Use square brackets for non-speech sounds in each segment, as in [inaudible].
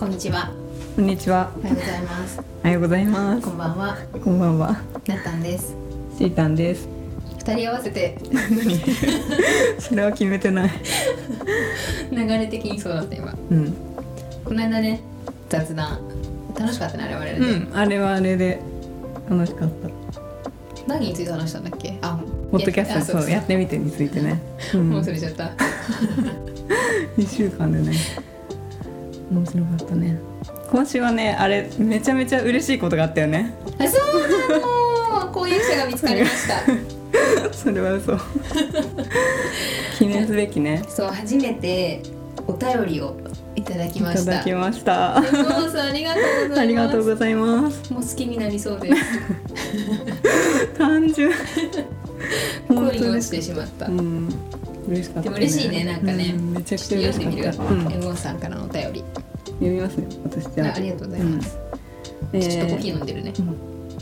こんにちは。こんにちは。おはようございます。おはようございますこ。んばんは。こんばんは。なったんです。シータンです。二人合わせて [laughs] それは決めてない。流れ的にそうだった今。うん。この間ね雑談楽しかったねあれ我々で、うん。あれはあれで楽しかった。何について話したんだっけ？あ、ポッドキャあストそうやってみてについてね。うん [laughs] もう忘れちゃった。[laughs] 一週間でね。面白かったね。今週はねあれめちゃめちゃ嬉しいことがあったよね。あ、そうなの。婚約者が見つかりました。[laughs] それは嘘。[laughs] 記念すべきね。そう初めてお便りをいただきいたました。だきました。ありがとうございます。ありがとうございます。もう好きになりそうです。単純。[laughs] 恋に落ちてしまった。うん。嬉しかった、でも嬉しいねなんかねうんめちゃくちゃ読んでみる？嬉しかった。うん。エゴンさんからのお便り。読みますね。私じゃあ。あありがとうございます。えちょっとコーーヒー飲んでるね。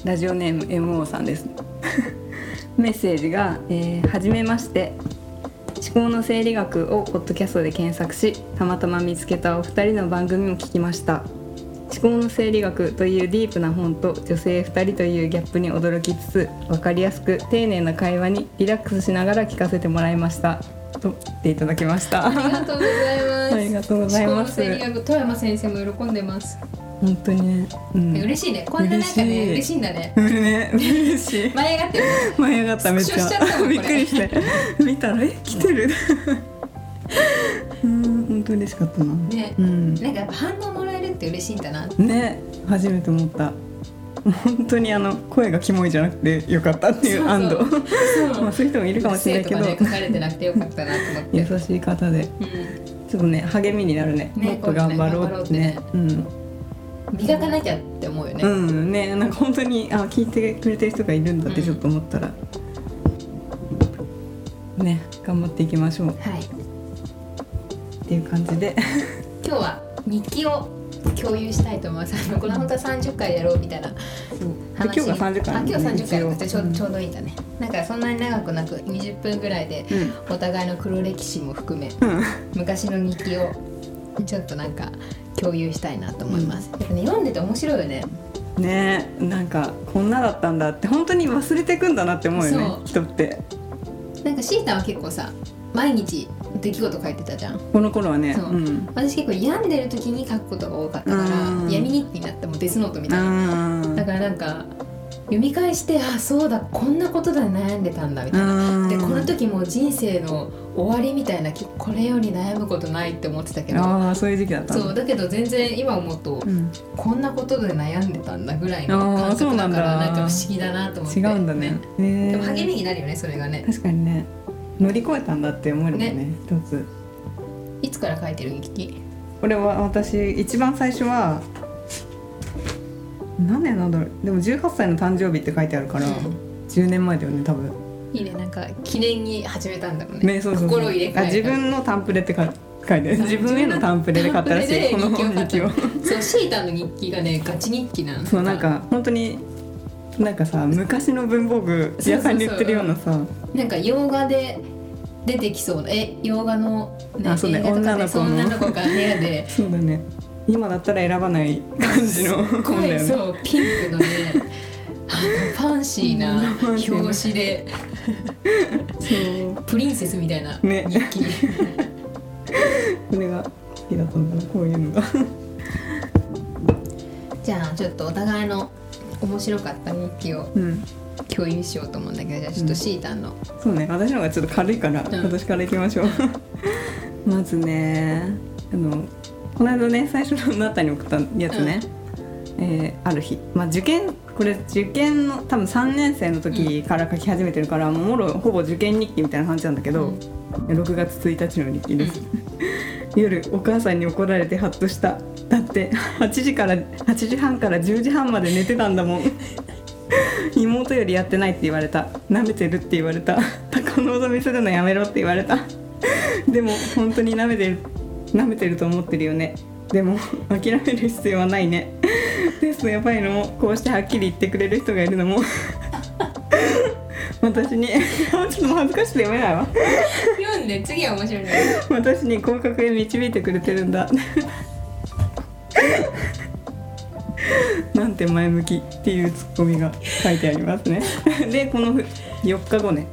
ラジオネーム MO さんです。[laughs] メッセージが、えー、初めまして。思考の生理学をポッドキャストで検索し、たまたま見つけたお二人の番組を聞きました。思考の生理学というディープな本と女性2人というギャップに驚きつつ分かりやすく丁寧な会話にリラックスしながら聞かせてもらいました。と言っていただきました。ありがとうございます。ありがとうございます思考の生理学富山先生も喜んでます。本当にね、うん、嬉しいね。こんななんかね嬉しい。嬉しいんだね。ね嬉しい。[laughs] 舞い上がってる。ね。舞い上がっためっちスクショしちゃったもんこれ。ゃびっくりして見たら？え来てる。[laughs] うん本当嬉しかったな。ね。うん。なんかやっぱ反応もって嬉しいんだな。ね初めて思った。本当にあの声がキモいじゃなくてよかったっていう安堵そう。[laughs] まあそういう人もいるかもしれないけど、ね書かれてなくてよかったなと思って。優しい方でうん。ちょっとね励みになるね。ねもっと頑張ろうってね。うん。磨かなきゃって思うよね。うんねなんか本当にあ聞いてくれてる人がいるんだってちょっと思ったら、ね頑張っていきましょう。っはい。ていう感じで。今日は日記を共有したいと思います。[laughs] これ本当は30回やろうみたいなで話。今日が30回。あ今日30回。だ一応ちょうちょうどいいんだね。なんかそんなに長くなく20分ぐらいでうん。お互いの黒歴史も含めうん。昔の日記をちょっとなんか共有したいなと思います。やっぱね読んでて面白いよね。ねなんかこんなだったんだって本当に忘れてくんだなって思うよね人って。なんかシータは結構さ毎日出来事書いてたじゃん。この頃はねそう。うん。私結構病んでる時に書くことが多かったからうん。闇日記になってもデスノートみたいな。あだからなんか読み返してあそうだこんなことで悩んでたんだみたいな。でこの時もう人生の終わりみたいなきこれより悩むことないって思ってたけどああそういう時期だったそうだけど全然今思うと、うん。こんなことで悩んでたんだぐらいの感覚だからなんか不思議だなと思って。違うんだね。ねでも励みになるよねそれがね。確かにね乗り越えたんだって思えるもんね一つ。いつから書いてる日記？これは私一番最初は何年なんだろう。でも18歳の誕生日って書いてあるから、うん。10年前だよね多分。いいね。なんか記念に始めたんだろうね。ねそうそう心を入れ替え自分のタンプレって書い書いてある。[laughs] 自分へのタンプレで買ったらしい [laughs] このタンプレで日記を。そうシータの日記がねガチ日記なの。そうなんか本当になんかさ昔の文房具屋さんに売ってるようなさ。なんか洋画で出てきそう。なえ洋画の、あそうね。女の子の。女の子が部屋で。[laughs] そうだね。今だったら選ばない感じの本だよね。そうピンクのね。ファンシーな表紙で。そう。プリンセスみたいなね。これが好きだったんだなこういうのが。[laughs] じゃあちょっとお互いの面白かった日記をうん。共有しようと思うんだけどじゃあちょっとシータンの、そうね私の方がちょっと軽いから、ん [laughs] 私からいきましょう。まずねあのこの間ね最初のあなたに送ったやつね、えーある日、まあ、受験これ受験の多分3年生の時から書き始めてるから、もうもろほぼ受験日記みたいな感じなんだけど、6月1日の日記です、[laughs] 夜お母さんに怒られてハッとしただって8時から8時半から10時半まで寝てたんだもん。妹よりやってないって言われた。舐めてるって言われた。高望みするのやめろって言われた。でも本当に舐めてる舐めてると思ってるよね。でも諦める必要はないね。テストやばいの。もこうしてはっきり言ってくれる人がいるのも。私にちょっと恥ずかしくて読めないわ。読んで次は面白いね。私に合格へ導いてくれてるんだなんて前向きっていうツッコミが書いてありますね。[laughs] でこの4日後ね。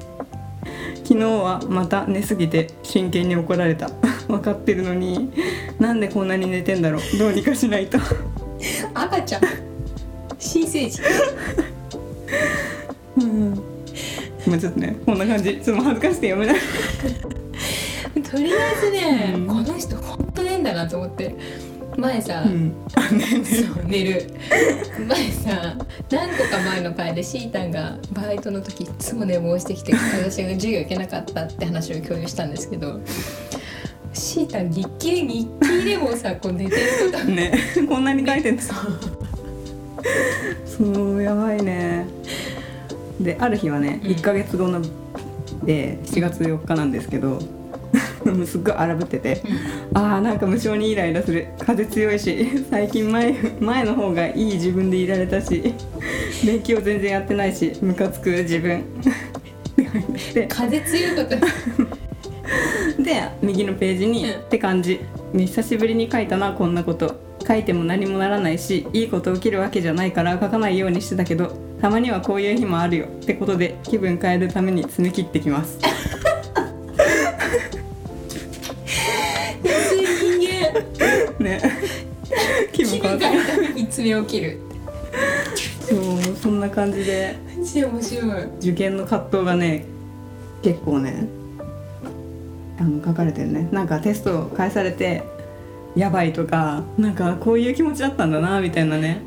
昨日はまた寝すぎて真剣に怒られた。[laughs] 分かってるのになんでこんなに寝てんだろう。どうにかしないと。[laughs] 赤ちゃん。新生児。うん。まあちょっとね。こんな感じ。ちょっと恥ずかしくて読めない。とりあえずね、うん。この人ほんとねえんだなと思って前さ、うん。そう寝る。[laughs] 前さ何個か前の回でシータンがバイトの時いつも寝坊してきて私が授業行けなかったって話を共有したんですけどシータン日記日記でもさこう寝てるとか [laughs] ね。こんなに書いてんですそうやばいね。である日はねうん。1ヶ月後ので7月4日なんですけどすっごい荒ぶっててあーなんか無性にイライラする。風強いし最近前前の方がいい自分でいられたし勉強全然やってないしムカつく自分。で風強いこと。で右のページに、うん。って感じ。久しぶりに書いたなこんなこと。書いても何もならないしいいこと起きるわけじゃないから書かないようにしてたけどたまにはこういう日もあるよ。ってことで気分変えるために詰め切ってきます気気分変わって分変える。そうそんな感じで。マジで面白い。受験の葛藤がね結構ねあの書かれてるね。なんかテストを返されてやばいとかなんかこういう気持ちだったんだなみたいなね。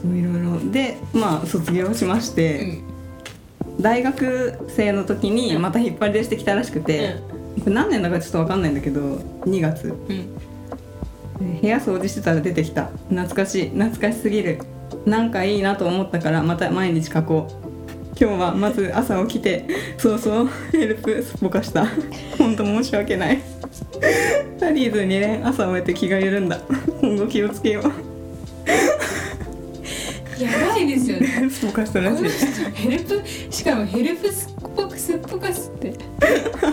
そういろいろ。でまあ卒業しましうて、ん。大学生の時にまた引っ張り出してきたらしくて、これ何年だかちょっと分かんないんだけど2月。うん部屋掃除してたら出てきた。懐かしい。懐かしすぎる。なんかいいなと思ったからまた毎日書こう。今日はまず朝起きてそうそうヘルプすっぽかした。本当申し訳ない。タリーズ2年朝終えて気が緩んだ。今後気をつけよう。やばいですよね。すっぽかしたらしい。ヘルプしかもヘルプすっぽくすっぽかすって。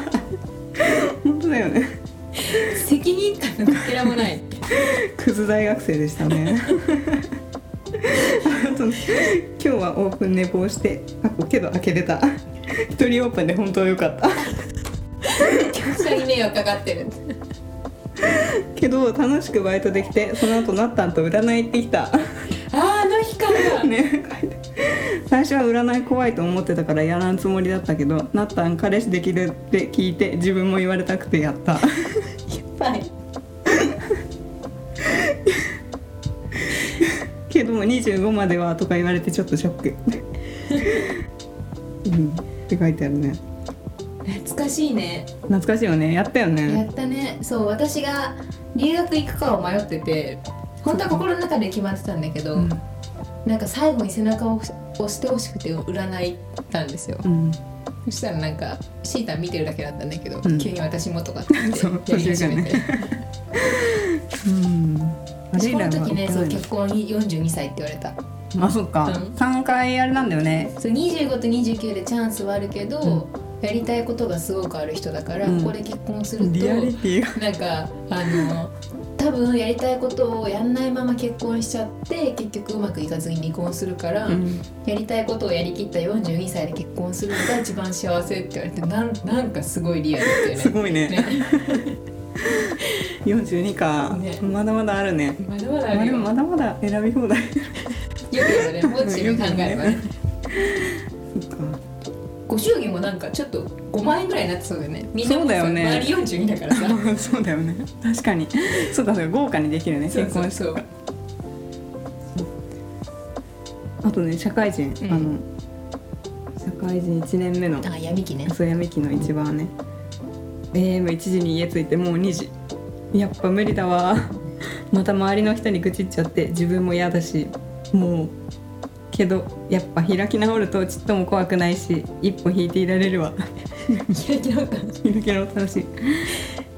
[laughs] 本当だよね。責任感のかけらもないクズ大学生でしたね。今日はオープン寝坊してあけど開けれた。一人オープンで本当良かった。客さんに迷惑かかってる。けど楽しくバイトできてその後なったんと占い行ってきた。あーあの日か。ら、[laughs] ね最初は占い怖いと思ってたからやらんつもりだったけどなったん彼氏できるって聞いて自分も言われたくてやったも25まではとか言われてちょっとショック。[laughs] うん。って書いてあるね。懐かしいね。懐かしいよね。やったよやねったね。そう私が留学行くかを迷ってて本当は心の中で決まってたんだけど、うん。なんか最後に背中を押してほしくて占いたんですよ、うん。そしたらなんかシータ見てるだけだったんだけど、うん。急に私もとかって [laughs] やり始めて、途 [laughs] うん私この時ねそう結婚に42歳って言われた。のあそっか、うん。3回あれなんだよね。そう25と29でチャンスはあるけど、やりたいことがすごくある人だから、うん。ここで結婚するとリアリティが。なんかあの多分やりたいことをやんないまま結婚しちゃって結局うまくいかずに離婚するから、うん。やりたいことをやりきった42歳で結婚するのが一番幸せって言われてなんなんかすごいリアルっていうね。[laughs] すごいね。ね42か、ね。まだまだあるね。まだまだまあまだまだ選び放題。よく言うねもう自分考えればねそっか。ご祝儀もなんかちょっと5万円ぐらいになってそうだよね。みんなもそうだよね周り42だからさ。[laughs] そうだよね。確かに。そうかそうか豪華にできるね。結婚式あとね社会人、うん。あの社会人1年目の。あ闇期ね。そう闇期の一番ね。AM1 時に家着いてもう2時やっぱ無理だわ。[laughs] また周りの人に愚痴っちゃって自分も嫌だし。もうけどやっぱ開き直るとちっとも怖くないし一歩引いていられるわ。[laughs] 開き直った開き直楽しい。っ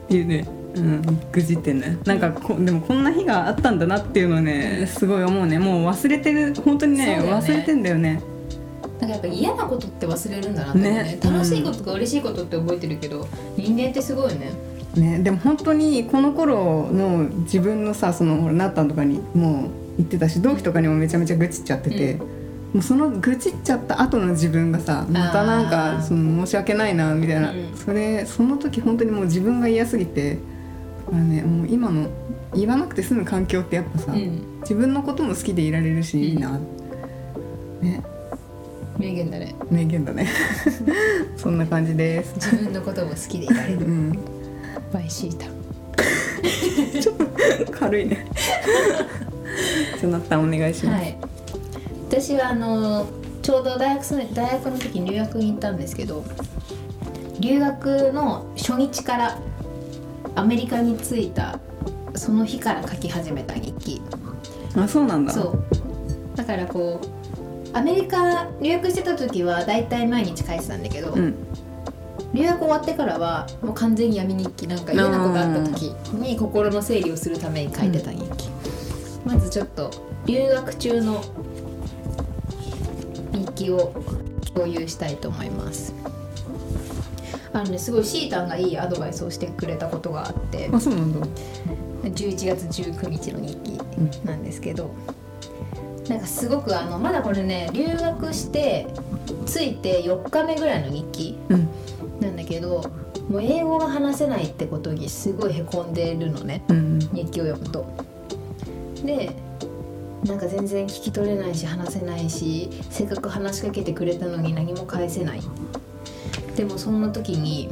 ていうね。うん愚痴ってんね。なんかこでもこんな日があったんだなっていうのをねすごい思うね。もう忘れてる本当にねね。忘れてんだよね。なんかやっぱ嫌なことって忘れるんだなってね。ね。楽しいこととか嬉しいことって覚えてるけど、人間ってすごいねね、でも本当にこの頃の自分のさそのほらなったんとかにもう言ってたし同期とかにもめちゃめちゃ愚痴っちゃってて、もうその愚痴っちゃった後の自分がさまたなんあかーその申し訳ないなみたいな、うんそれその時本当にもう自分が嫌すぎてあのねもう今の言わなくて済む環境ってやっぱさ、うん。自分のことも好きでいられるしいいな、ね。名言だね。名言だね。[laughs] そんな感じです。自分のことも好きでいられうるんバイシータ軽いね。じゃあなったんお願いします、はい。私はあのちょうど大学生大学の時に留学に行ったんですけど留学の初日からアメリカに着いたその日から書き始めた日記。あそうなんだ。そう。だからこうアメリカ留学してた時は大体毎日書いてたんだけど、うん留学終わってからはもう完全に闇日記なんか嫌なことあった時に心の整理をするために書いてた日記、まずちょっと留学中の日記を共有したいと思います。あのねすごいシータンがいいアドバイスをしてくれたことがあって。あそうなんだ。11月19日の日記なんですけど、なんかすごくあのまだこれね留学して着いて4日目ぐらいの日記どもう英語が話せないってことにすごいへこんでるのね。うん。日記を読むと。でなんか全然聞き取れないし話せないしせっかく話しかけてくれたのに何も返せない。でもそんな時に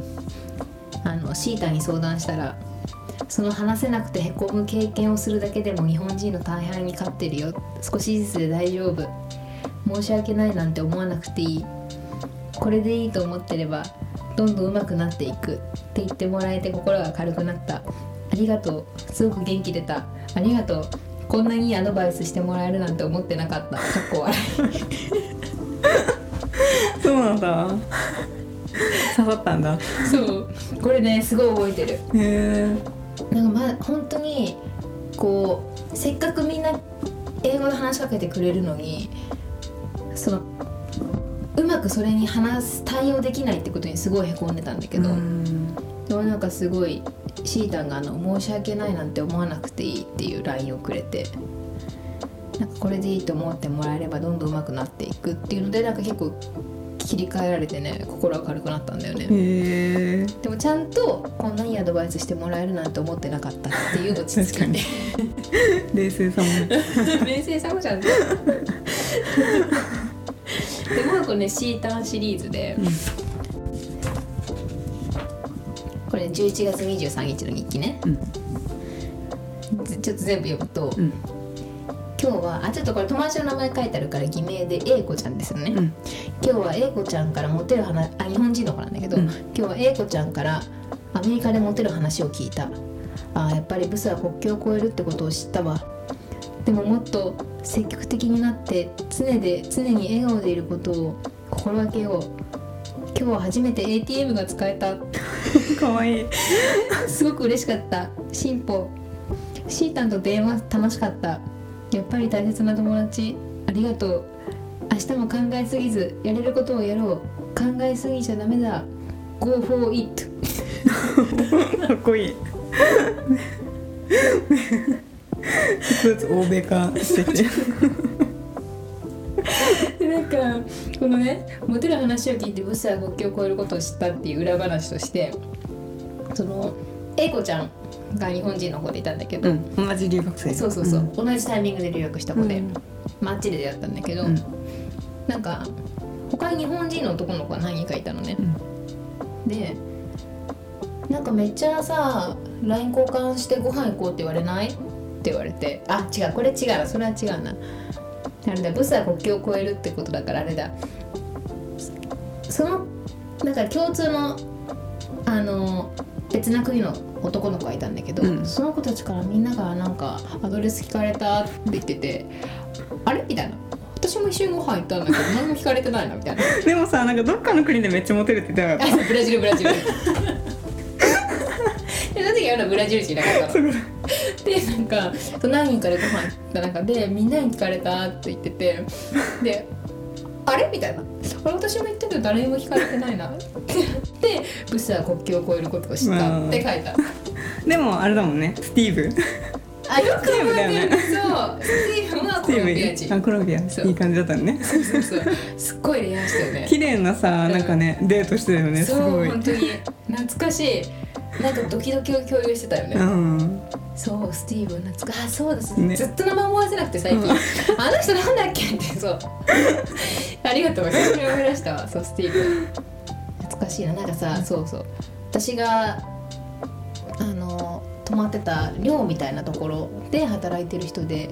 あのシータに相談したらその話せなくてへこむ経験をするだけでも日本人の大半に勝ってるよ。少しずつで大丈夫。申し訳ないなんて思わなくていい。これでいいと思ってればどんどん上手くなっていくって言ってもらえて心が軽くなった。ありがとう。すごく元気出た。ありがとう。こんなにいいアドバイスしてもらえるなんて思ってなかった。かっこ笑 [laughs] そうなんだ。刺さったんだ。いそう。これねすごい覚えてる。へえなんかまあ本当にこうせっかくみんな英語で話しかけてくれるのにそのうまくそれに話す対応できないってことにすごいへこんでたんだけど、うん。でもなんかすごいシータンがあの「申し訳ないなんて思わなくていい」っていう LINE をくれてなんかこれでいいと思ってもらえればどんどん上手くなっていくっていうのでなんか結構切り替えられてね心が軽くなったんだよね。でもちゃんとこんないいアドバイスしてもらえるなんて思ってなかったっていう落ち着き確かに。冷静さも。[laughs] 冷静さもちゃんとでもう一個ねシータンシリーズで、これ11月23日の日記ね、ずちょっと全部読むと、うん。今日はあちょっとこれ友達の名前書いてあるから偽名で A 子ちゃんですよね、うん。今日は A 子ちゃんからモテる話あ日本人の子なんだけど、うん。今日は A 子ちゃんからアメリカでモテる話を聞いた。あーやっぱりブスは国境を越えるってことを知ったわ。でももっと積極的になって常で常に笑顔でいることを心がけよう。今日は初めて ATM が使えた。[laughs] かわいい。すごく嬉しかった。進歩。シータンと電話楽しかった。やっぱり大切な友達。ありがとう。明日も考えすぎずやれることをやろう。考えすぎちゃダメだ。Go for it かっこいい。[laughs] 一つ欧米化してて。でなんかこのねモテる話を聞いてブスは国境を越えることを知ったっていう裏話としてその A 子ちゃんが日本人の子でいたんだけど、うん同じ留学生。そうそうそう、同じタイミングで留学した子で、うん。マッチで出会ったんだけど、うん。なんか他に日本人の男の子が何人かいたのね、でなんかめっちゃさ LINE 交換してご飯行こうって言われない？って言われてあ違うこれ違うなそれは違うなあれだブスは国境を越えるってことだからあれだ。そのなんか共通のあの別な国の男の子がいたんだけど、うん。その子たちからみんながなんかアドレス聞かれたって言っててあれ？みたいな。私も一緒にご飯行ったんだけど何も聞かれてないなみたいな。[laughs] でもさなんかどっかの国でめっちゃモテるって言ってなかっあブラジルブラジル。[laughs] でその時はブラジル人いなかったのでなんかそう何人かでご飯行った中でみんなに聞かれたって言っててであれ？みたいな。私も言ったけど誰にも聞かれてないな。ってなってブスは国境を越えることを知った。って書いた。たでもあれだもんね。スティーブ。あよく覚えてる。スティーブだよね。そう。スティーブンはコロンビア人。あコロンビア。そう。いい感じだったのね。そうそうそう。すっごい恋愛したよね。綺麗なさうんなんかねデートしてるよね。すそうごい。本当に。懐かしいなんかドキドキを共有してたよね、うん。そうスティーブン懐かあそうです、ね。ずっと名前思い出せなくて最近、うん。あの人なんだっけってそう。ありがとう。久しぶりに思い出したわ。そうスティーブ。ン懐かしいな。なんかさそうそう。私があの泊まってた寮みたいなところで働いてる人で。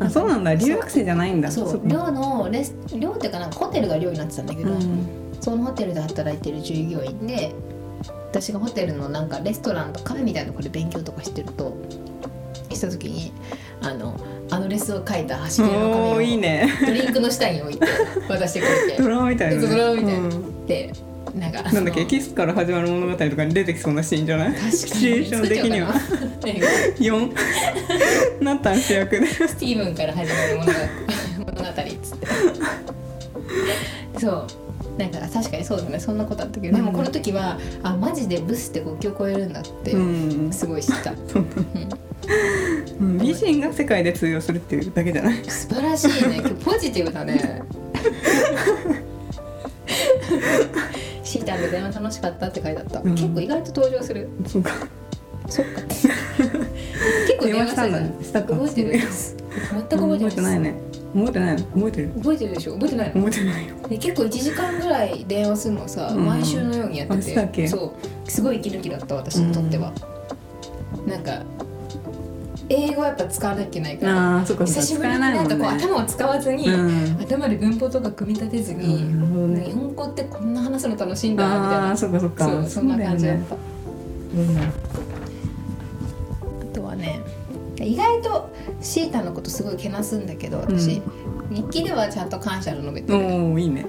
あそうなんだ。留学生じゃないんだ。そう。寮のレス寮っていうかなんかホテルが寮になってたんだけど、うん。そのホテルで働いてる従業員で私がホテルのなんかレストランとカフェみたいなところで勉強とかしてるとした時にあのアドレスを書いた端切れのお紙をーいいね。ドリンクの下に置いて渡してくれて。ドラマみたいなね。ドラマみたいな。うん。でなんかなんだっけキスから始まる物語とかに出てきそうなシーンじゃない？確かに。シチュエーション的には。作っちゃおうかな4なったん主役で。スティーブンから始まる物語。物語っつって。そうなんか確かにそうだね。そんなことあったけど、でもこの時はあマジでブスって国境を超えるんだってうん。すごい知った、[laughs] 美人が世界で通用するっていうだけじゃない？素晴らしいね。今日ポジティブだね。[laughs] シータンの電話楽しかったって書いてあった、うん。結構意外と登場する。そうか。そっか。[laughs] 結構電話したんだ電話したんだしたか覚えてる全く覚えてないね覚えてないの覚えてる？覚えてるでしょ？覚えてないの？覚えてないよ。で結構1時間ぐらい電話するのさ、うん。毎週のようにやってってけ？そう。すごい息抜きだった私にとっては、なんか英語やっぱ使わなきゃいけないからああそっかそっか。久しぶりになんかこう頭を使わずに、うん。頭で文法とか組み立てずうんに、なるほどね。日本語ってこんな話すの楽しいんだみたいな。ああそっかそっか。そうそんな感じだった、だよね。あとはね意外とシータのことすごいけなすんだけど私、日記ではちゃんと感謝の述べてる。いいね。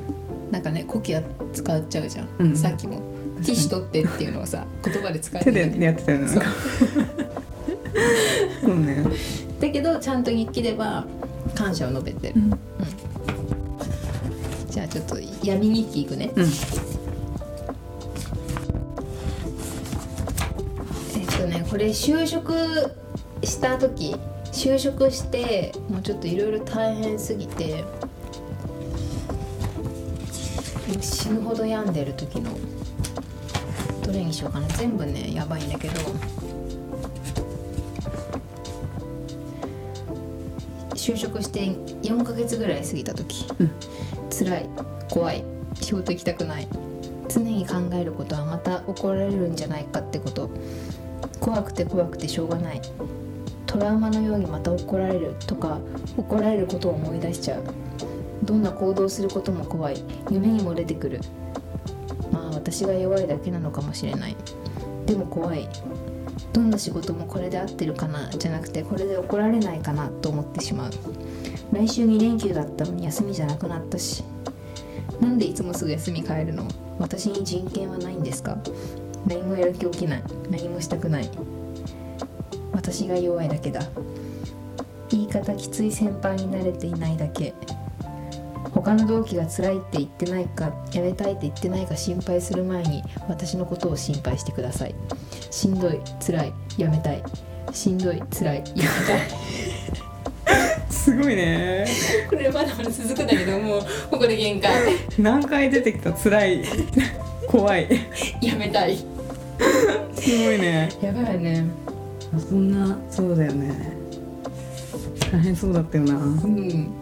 なんかねコキア使っちゃうじゃん、うん。さっきも。ティッシュ取ってっていうのをさ [laughs] 言葉で使え手てでやってたよねな。んかそうね。だけどちゃんと日記では感謝を述べてる、うん。じゃあちょっと闇日記いくね。うん。えっとねこれ就職した時就職してもうちょっといろいろ大変すぎて死ぬほど病んでる時のどれにしようかな。全部ねやばいんだけど就職して4ヶ月ぐらい過ぎた時、うん。辛い怖い仕事行きたくない常に考えることはまた怒られるんじゃないかってこと。怖くて怖くてしょうがないトラウマのようにまた怒られるとか怒られることを思い出しちゃう。どんな行動することも怖い。夢にも出てくる。まあ私が弱いだけなのかもしれない。でも怖い。どんな仕事もこれで合ってるかな？じゃなくてこれで怒られないかなと思ってしまう。来週2連休だったのに休みじゃなくなったし。なんでいつもすぐ休み帰るの？私に人権はないんですか？何もやる気起きない。何もしたくない。私が弱いだけだ。言い方きつい先輩に慣れていないだけ。他の同期が辛いって言ってないかやめたいって言ってないか心配する前に私のことを心配してください。しんどい辛いやめたい。しんどい辛いやめたい。すごいね。これまだまだ続くんだけどもうここで限界。何回出てきた？辛い。怖い。やめたい。すごいね。やばいねそんなそうだよね。大変そうだったよな。うん。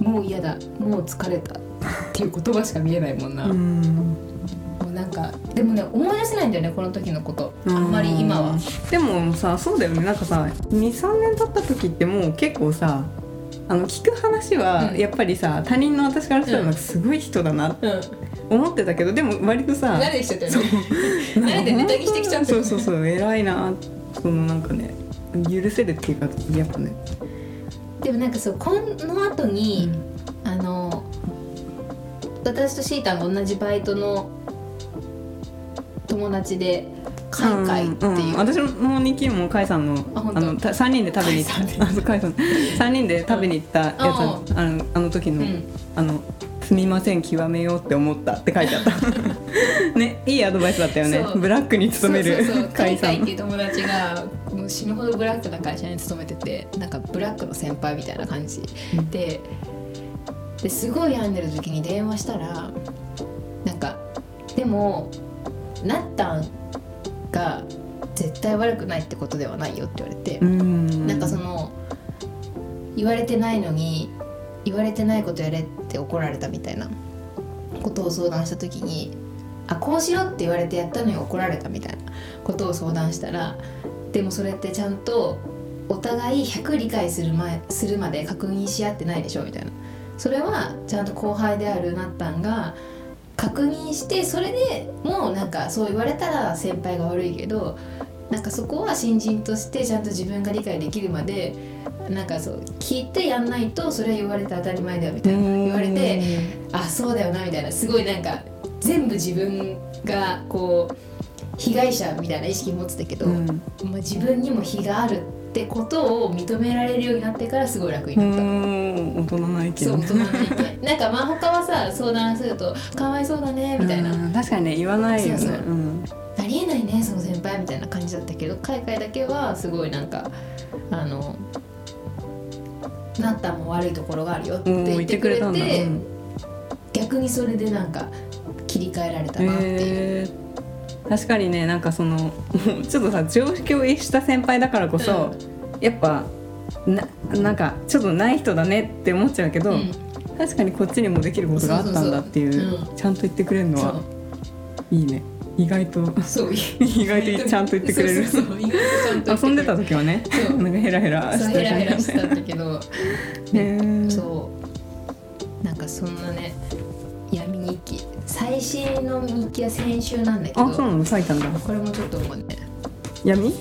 もう嫌だ。もう疲れた。っていう言葉しか見えないもんな、うもんうなんかでもね思い出せないんだよねこの時のこと。あんまり今は。でもさそうだよね。なんかさ23年経った時ってもう結構さあの聞く話はうん。やっぱりさ、他人の私からしたらすごい人だなってうん思ってたけどでも割とさ慣れてきちゃったよね。慣れてネタにしてきちゃってそうそうそう偉いなそのなんかね許せるっていうかやっぱね、でもなんかそうこの後に、あの私とシータの同じバイトの友達で海海っていう、んん。私もニキもカイさんのあのた3人で食べに行った。カイさん3人で食べに行ったやつ、うん。あのあの時の、うん。あのすみません極めようって思ったって書いてあった。[laughs] ねいいアドバイスだったよね。ブラックに勤める会さん海外っていう友達がもう死ぬほどブラックな会社に勤めててなんかブラックの先輩みたいな感じ、うん。でですごい病んでる時に電話したらなんかでもなったんが絶対悪くないってことではないよって言われて、うん。なんかその言われてないのに言われてないことやれって怒られたみたいな。ことを相談した時にあこうしろって言われてやったのに怒られたみたいな。ことを相談したらでもそれってちゃんとお互い100理解する前するまで確認し合ってないでしょみたいな。それはちゃんと後輩であるなったんが確認してそれでもうなんかそう言われたら先輩が悪いけどなんかそこは新人としてちゃんと自分が理解できるまでなんかそう聞いてやんないとそれは言われて当たり前だよみたいな言われてあそうだよなみたいなすごいなんか全部自分がこう被害者みたいな意識持ってたけど、うん。まあ、自分にも非があるってことを認められるようになってからすごい楽にうなった。ん。大人な意見。そう大人の意見。[laughs] なんかまあ他はさ相談すると「かわいそうだね」みたいな。うん。確かにね言わないよね。そうそう。うんありえないねその先輩みたいな感じだったけど海外だけはすごいなんかあのなったんも悪いところがあるよってうん言ってくれてんだ。うん逆にそれでなんか切り替えられたなっていう、へー。確かにねなんかその [laughs] ちょっとさ常識を逸した先輩だからこそ、やっぱななんかちょっとない人だねって思っちゃうけど、うん。確かにこっちにもできることがあったんだっていうちゃんと言ってくれるのそはいいね意外と。う。そう意外とちゃんと言ってくれる。遊んでた時はねそう。なんかヘラヘラしてヘラヘラしてたんねだけど。へー。そう。なんかそんなね闇日記。最新の日記は先週なんだけど。あそうなの書いたんだ。これもちょっともうね。闇？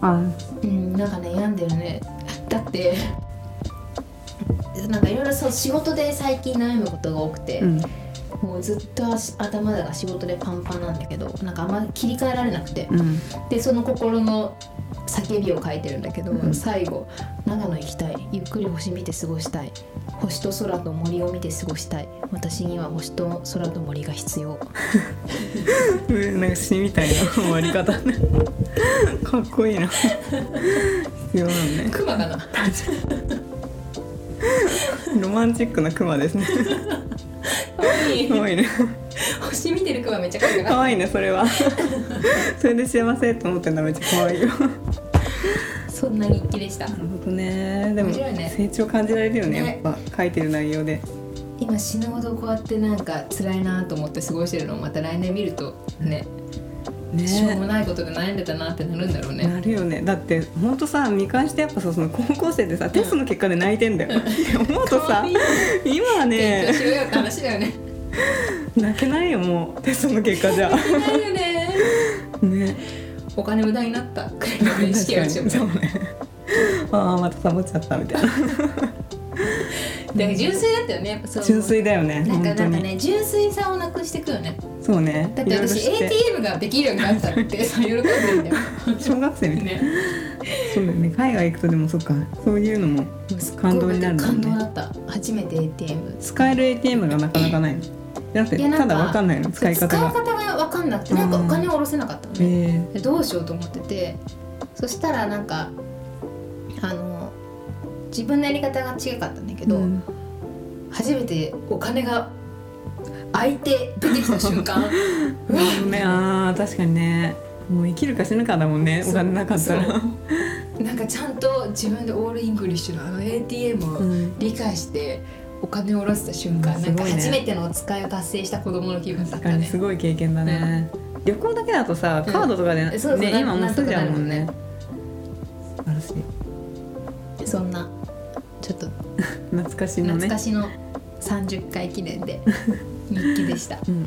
あ。うんなんかね病んでるね。だってなんかいろいろそう仕事で最近悩むことが多くて、うんもうずっと足頭が仕事でパンパンなんだけどなんかあんま切り替えられなくて、うん。でその心の叫びを書いてるんだけど、うん。最後「長野行きたい。ゆっくり星見て過ごしたい。星と空と森を見て過ごしたい。私には星と空と森が必要。う [laughs] んなんか詩みたいな。終わり方。ね [laughs] かっこいいな。必要なのね。クマかな。[laughs] ロマンチックなクマですねいい可愛いね。星見てるクマめっちゃ可愛いか可愛いねそれは。[laughs] それで幸せって思ってるのはめっちゃ可愛いよ。なるそんな日記でした。ほどね。でもね。成長感じられるよねね。やっぱ書いてる内容で。今死ぬほどこうやってなんか辛いなと思って過ごしてるのをまた来年見るとね。しょうもねないことで悩んでたなってなるんだろうね。なるよね。だってほんとさ見返してやっぱさその高校生でさテストの結果で泣いてんだよ。っ [laughs] て思うとさ今は勉ね強しろよって話だよね泣けないよもうテストの結果じゃ。ないよね。ねお金無駄になったくらいの意識がしてもそうね。ああまたサボっちゃったみたいな。だから純粋だったよねやっぱそう。純粋だよねなんかなんかね純粋さをなくしていくよね。そうね。だって私 ATM ができるようになったって [laughs] さ喜んでるんだよ。小学生みたい。な、ね。そうだよね。海外行くとでもそっか。そういうのも感動になるんだね。感動だった。初めて ATM 使える ATM がなかなかないのだっていやなんかただわかんないの使い方が。使い方が分かんなくてなんかお金を下ろせなかったのね、えでどうしようと思ってて。そしたらなんかあの自分のやり方が違かったんだけー、ど、うん。初めてお金が開いて出てきた瞬間。[laughs] うわね [laughs] あー確かにね。もう生きるか死ぬかだもんねお金なかったら。なんかちゃんと自分で all English のあの ATM をうん。理解してお金を下ろした瞬間、うんなんか初めてのお使いを達成した子供の気分だったね。すごい経験だね、旅行だけだとさうんカードとかで、ねな今もうすぐやもんね。素晴らしいそんなちょっと [laughs] 懐かしのね。懐かしの30回記念で [laughs] 日記でした。うん。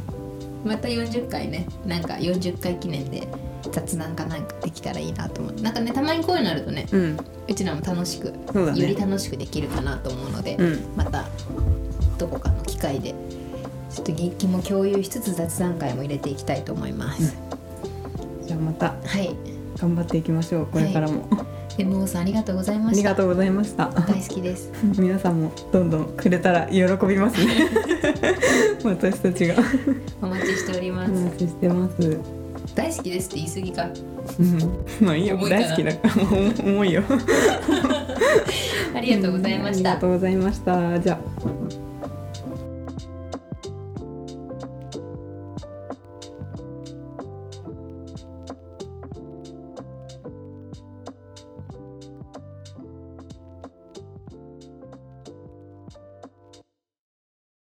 また40回ね。なんか40回記念で雑談かなんかできたらいいなと思ってなんかねたまにこういうのあるとねうん。うちらも楽しく、ね。より楽しくできるかなと思うので、うん。またどこかの機会でちょっと日記も共有しつつ雑談会も入れていきたいと思います、じゃあまたはい。頑張っていきましょうこれからも、MO さんありがとうございました。ありがとうございました。大好きです。[laughs] 皆さんもどんどんくれたら喜びますね。[laughs] 私たちが。お待ちしております、お待ちしてます大好きですって言い過ぎか。うん。まあいいよ。重いかな。大好きだ。か [laughs] ら重いよ。[laughs] ありがとうございました。ありがとうございました。じゃあ